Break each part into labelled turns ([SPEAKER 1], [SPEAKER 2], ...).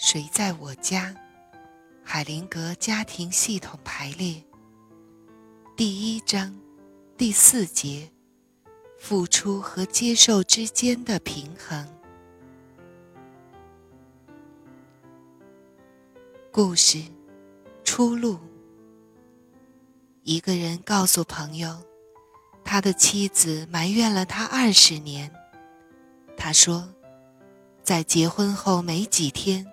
[SPEAKER 1] 谁在我家？海灵格家庭系统排列。第一章，第四节，付出和接受之间的平衡。故事，出路。一个人告诉朋友，他的妻子埋怨了他二十年。他说，在结婚后没几天，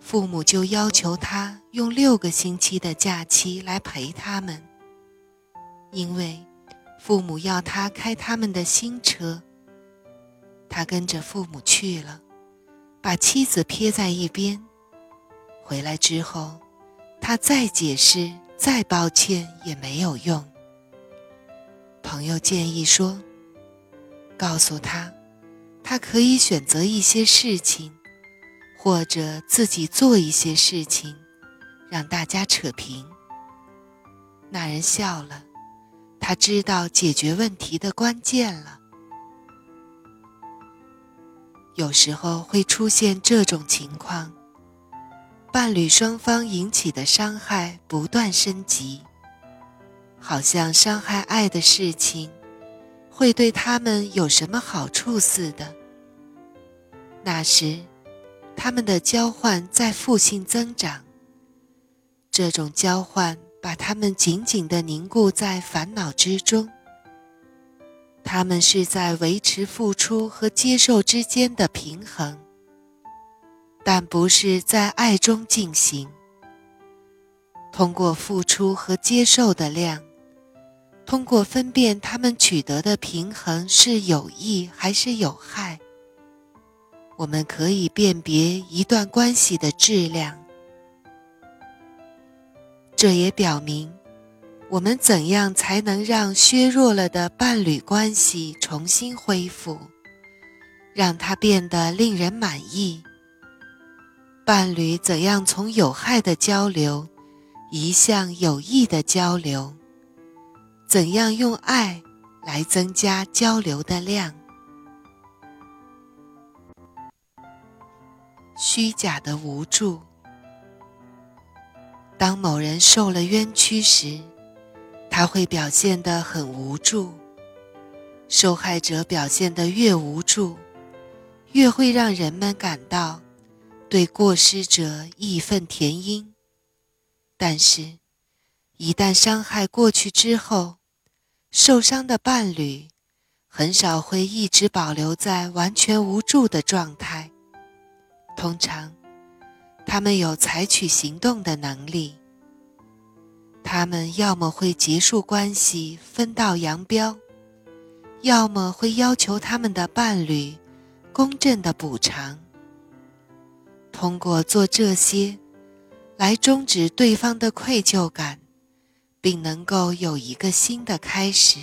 [SPEAKER 1] 父母就要求他用六个星期的假期来陪他们，因为父母要他开他们的新车。他跟着父母去了，把妻子撇在一边。回来之后，他再解释。再抱歉也没有用。朋友建议说：“告诉他，他可以选择一些事情，或者自己做一些事情，让大家扯平。”那人笑了，他知道解决问题的关键了。有时候会出现这种情况。伴侣双方引起的伤害不断升级，好像伤害爱的事情会对他们有什么好处似的。那时，他们的交换在负性增长。这种交换把他们紧紧地凝固在烦恼之中。他们是在维持付出和接受之间的平衡。但不是在爱中进行。通过付出和接受的量，通过分辨他们取得的平衡是有益还是有害，我们可以辨别一段关系的质量。这也表明，我们怎样才能让削弱了的伴侣关系重新恢复，让它变得令人满意。伴侣怎样从有害的交流移向有益的交流？怎样用爱来增加交流的量？虚假的无助。当某人受了冤屈时，他会表现得很无助。受害者表现得越无助，越会让人们感到。对过失者义愤填膺，但是，一旦伤害过去之后，受伤的伴侣很少会一直保留在完全无助的状态。通常，他们有采取行动的能力。他们要么会结束关系，分道扬镳；要么会要求他们的伴侣公正的补偿。通过做这些，来终止对方的愧疚感，并能够有一个新的开始。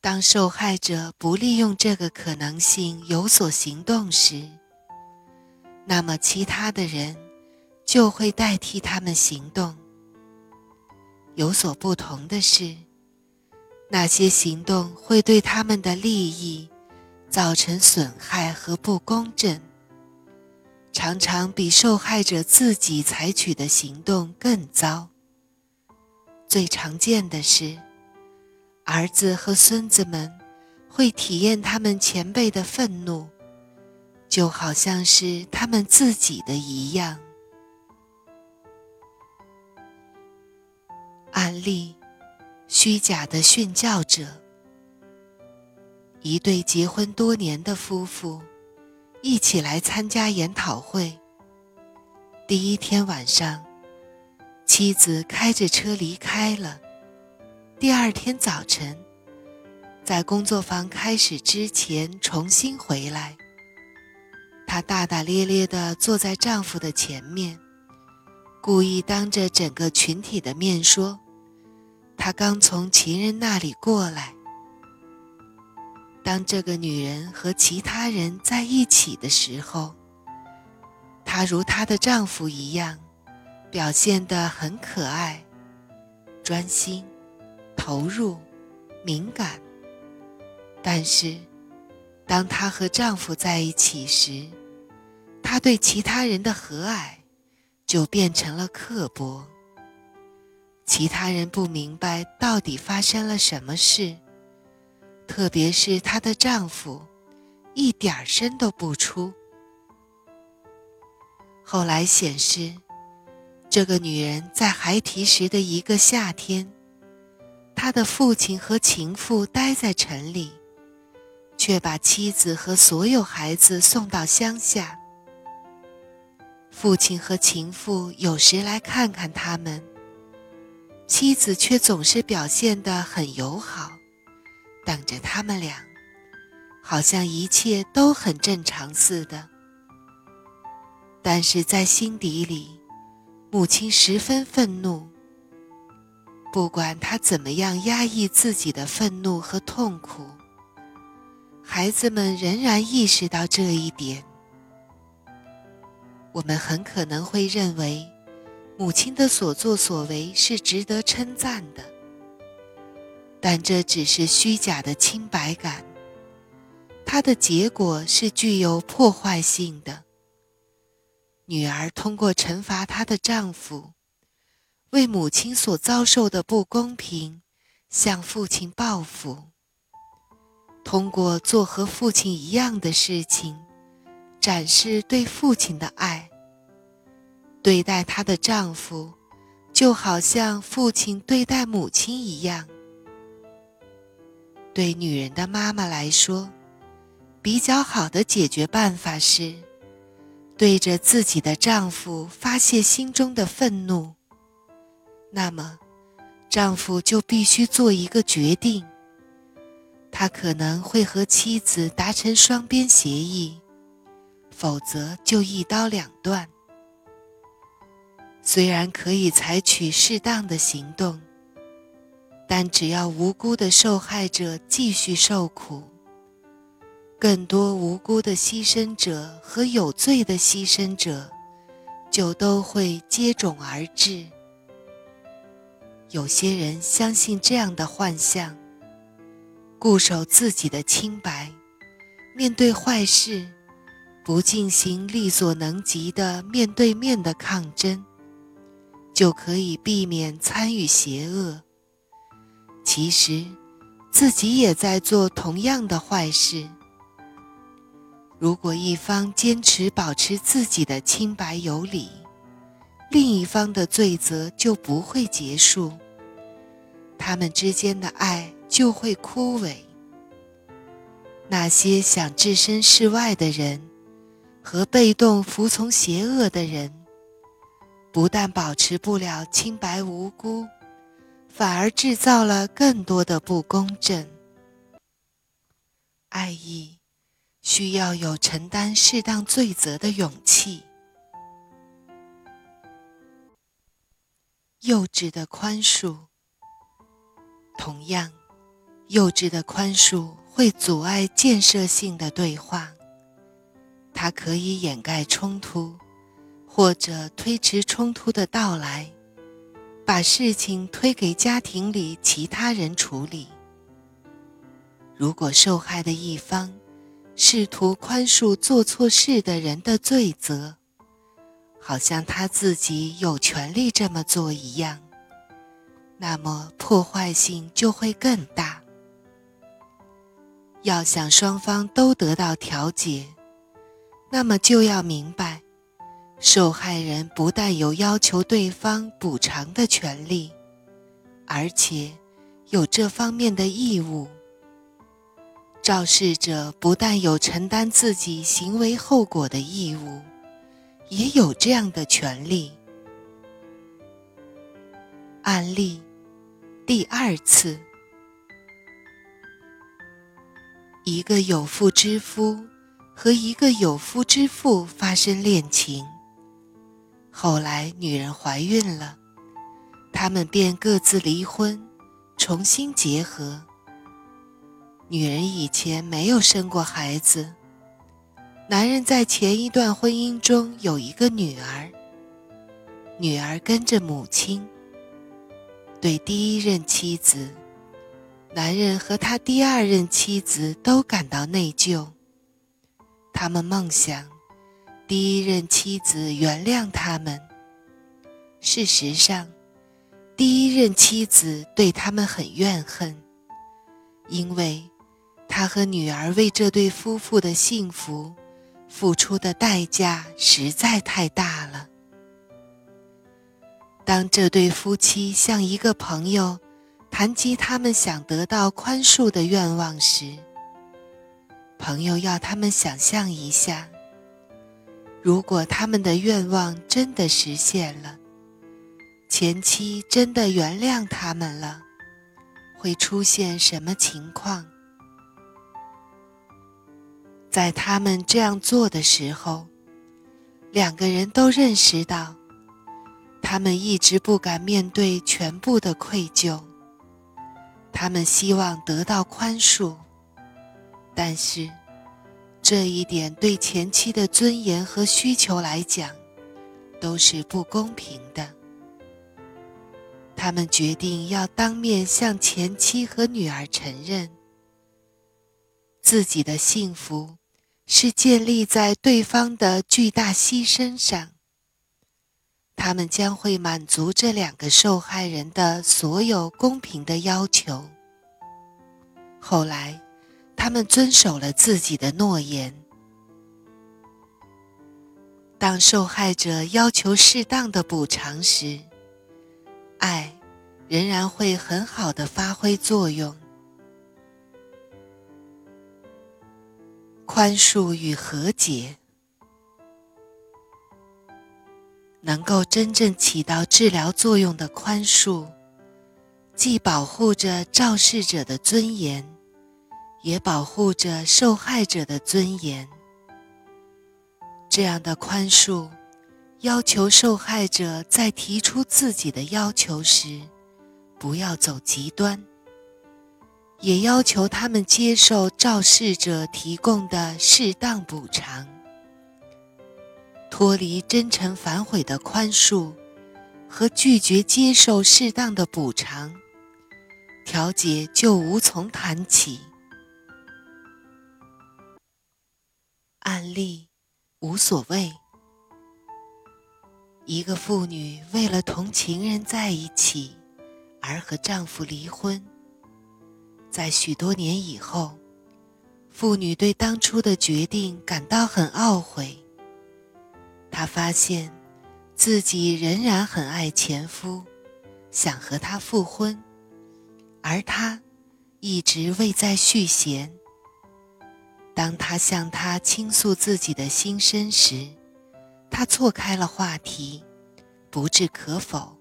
[SPEAKER 1] 当受害者不利用这个可能性有所行动时，那么其他的人就会代替他们行动。有所不同的是，那些行动会对他们的利益。造成损害和不公正，常常比受害者自己采取的行动更糟。最常见的是，儿子和孙子们会体验他们前辈的愤怒，就好像是他们自己的一样。案例：虚假的训教者。一对结婚多年的夫妇一起来参加研讨会。第一天晚上，妻子开着车离开了。第二天早晨，在工作坊开始之前重新回来。她大大咧咧地坐在丈夫的前面，故意当着整个群体的面说：“她刚从情人那里过来。”当这个女人和其他人在一起的时候，她如她的丈夫一样，表现得很可爱、专心、投入、敏感。但是，当她和丈夫在一起时，她对其他人的和蔼就变成了刻薄。其他人不明白到底发生了什么事，特别是她的丈夫，一点声都不出。后来显示，这个女人在孩提时的一个夏天，他的父亲和情妇待在城里，却把妻子和所有孩子送到乡下。父亲和情妇有时来看看他们。妻子却总是表现得很友好，等着他们俩，好像一切都很正常似的。但是在心底里，母亲十分愤怒。不管她怎么样压抑自己的愤怒和痛苦，孩子们仍然意识到这一点。我们很可能会认为。母亲的所作所为是值得称赞的，但这只是虚假的清白感。它的结果是具有破坏性的。女儿通过惩罚她的丈夫，为母亲所遭受的不公平向父亲报复。通过做和父亲一样的事情，展示对父亲的爱。对待她的丈夫，就好像父亲对待母亲一样。对女人的妈妈来说，比较好的解决办法是，对着自己的丈夫发泄心中的愤怒。那么，丈夫就必须做一个决定。他可能会和妻子达成双边协议，否则就一刀两断。虽然可以采取适当的行动，但只要无辜的受害者继续受苦，更多无辜的牺牲者和有罪的牺牲者就都会接踵而至。有些人相信这样的幻象，固守自己的清白，面对坏事，不进行力所能及的面对面的抗争。就可以避免参与邪恶。其实，自己也在做同样的坏事。如果一方坚持保持自己的清白有理，另一方的罪责就不会结束，他们之间的爱就会枯萎。那些想置身事外的人，和被动服从邪恶的人。不但保持不了清白无辜，反而制造了更多的不公正。爱意需要有承担适当罪责的勇气。幼稚的宽恕，同样，幼稚的宽恕会阻碍建设性的对话，它可以掩盖冲突。或者推迟冲突的到来，把事情推给家庭里其他人处理。如果受害的一方试图宽恕做错事的人的罪责，好像他自己有权利这么做一样，那么破坏性就会更大。要想双方都得到调解，那么就要明白。受害人不但有要求对方补偿的权利，而且有这方面的义务。肇事者不但有承担自己行为后果的义务，也有这样的权利。案例第二次：一个有妇之夫和一个有夫之妇发生恋情。后来，女人怀孕了，他们便各自离婚，重新结合。女人以前没有生过孩子，男人在前一段婚姻中有一个女儿，女儿跟着母亲。对第一任妻子，男人和他第二任妻子都感到内疚，他们梦想。第一任妻子原谅他们。事实上，第一任妻子对他们很怨恨，因为他和女儿为这对夫妇的幸福付出的代价实在太大了。当这对夫妻向一个朋友谈及他们想得到宽恕的愿望时，朋友要他们想象一下，如果他们的愿望真的实现了，前妻真的原谅他们了，会出现什么情况？在他们这样做的时候，两个人都认识到，他们一直不敢面对全部的愧疚。他们希望得到宽恕，但是这一点对前妻的尊严和需求来讲都是不公平的。他们决定要当面向前妻和女儿承认，自己的幸福是建立在对方的巨大牺牲上。他们将会满足这两个受害人的所有公平的要求。后来，他们遵守了自己的诺言。当受害者要求适当的补偿时，爱仍然会很好的发挥作用。宽恕与和解。能够真正起到治疗作用的宽恕，既保护着肇事者的尊严，也保护着受害者的尊严。这样的宽恕，要求受害者在提出自己的要求时，不要走极端，也要求他们接受肇事者提供的适当补偿。脱离真诚反悔的宽恕和拒绝接受适当的补偿，调解就无从谈起。案例无所谓。一个妇女为了同情人在一起而和丈夫离婚，在许多年以后，妇女对当初的决定感到很懊悔。她发现自己仍然很爱前夫，想和他复婚，而他一直未再续弦。当他向他倾诉自己的心声时，他错开了话题，不置可否，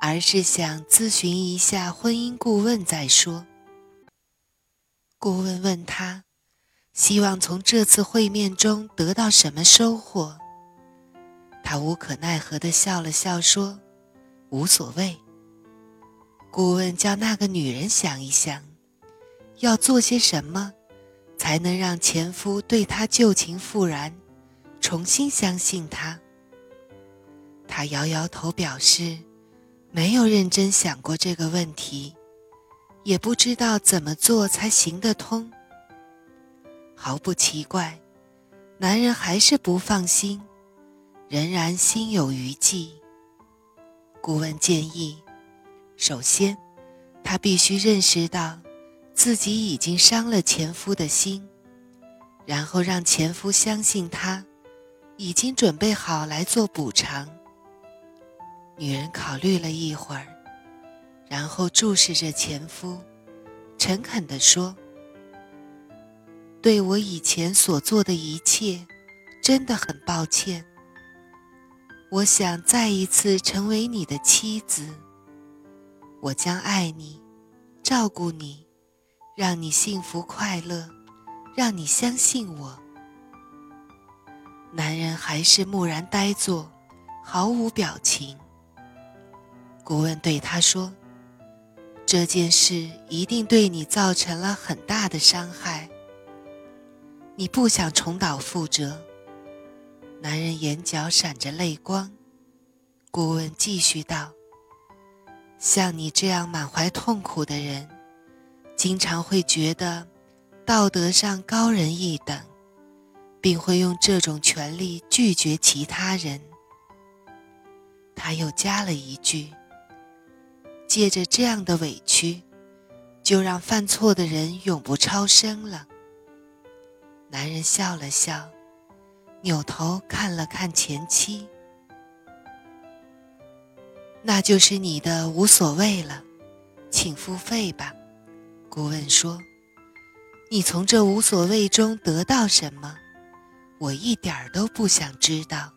[SPEAKER 1] 而是想咨询一下婚姻顾问再说。顾问问他，希望从这次会面中得到什么收获。他无可奈何地笑了笑，说：“无所谓。”顾问叫那个女人想一想，要做些什么，才能让前夫对她旧情复燃，重新相信她。她摇摇头，表示没有认真想过这个问题，也不知道怎么做才行得通。毫不奇怪，男人还是不放心。仍然心有余悸。顾问建议，首先，他必须认识到自己已经伤了前夫的心，然后让前夫相信他已经准备好来做补偿。女人考虑了一会儿，然后注视着前夫，诚恳地说：“对我以前所做的一切，真的很抱歉。”我想再一次成为你的妻子。我将爱你，照顾你，让你幸福快乐，让你相信我。男人还是木然呆坐，毫无表情。顾问对他说：“这件事一定对你造成了很大的伤害。你不想重蹈覆辙。”男人眼角闪着泪光，顾问继续道：“像你这样满怀痛苦的人，经常会觉得道德上高人一等，并会用这种权利拒绝其他人。他又加了一句：“借着这样的委屈，就让犯错的人永不超生了。”男人笑了笑，扭头看了看前妻。那就是你的无所谓了，请付费吧。顾问说：“你从这无所谓中得到什么？我一点都不想知道。”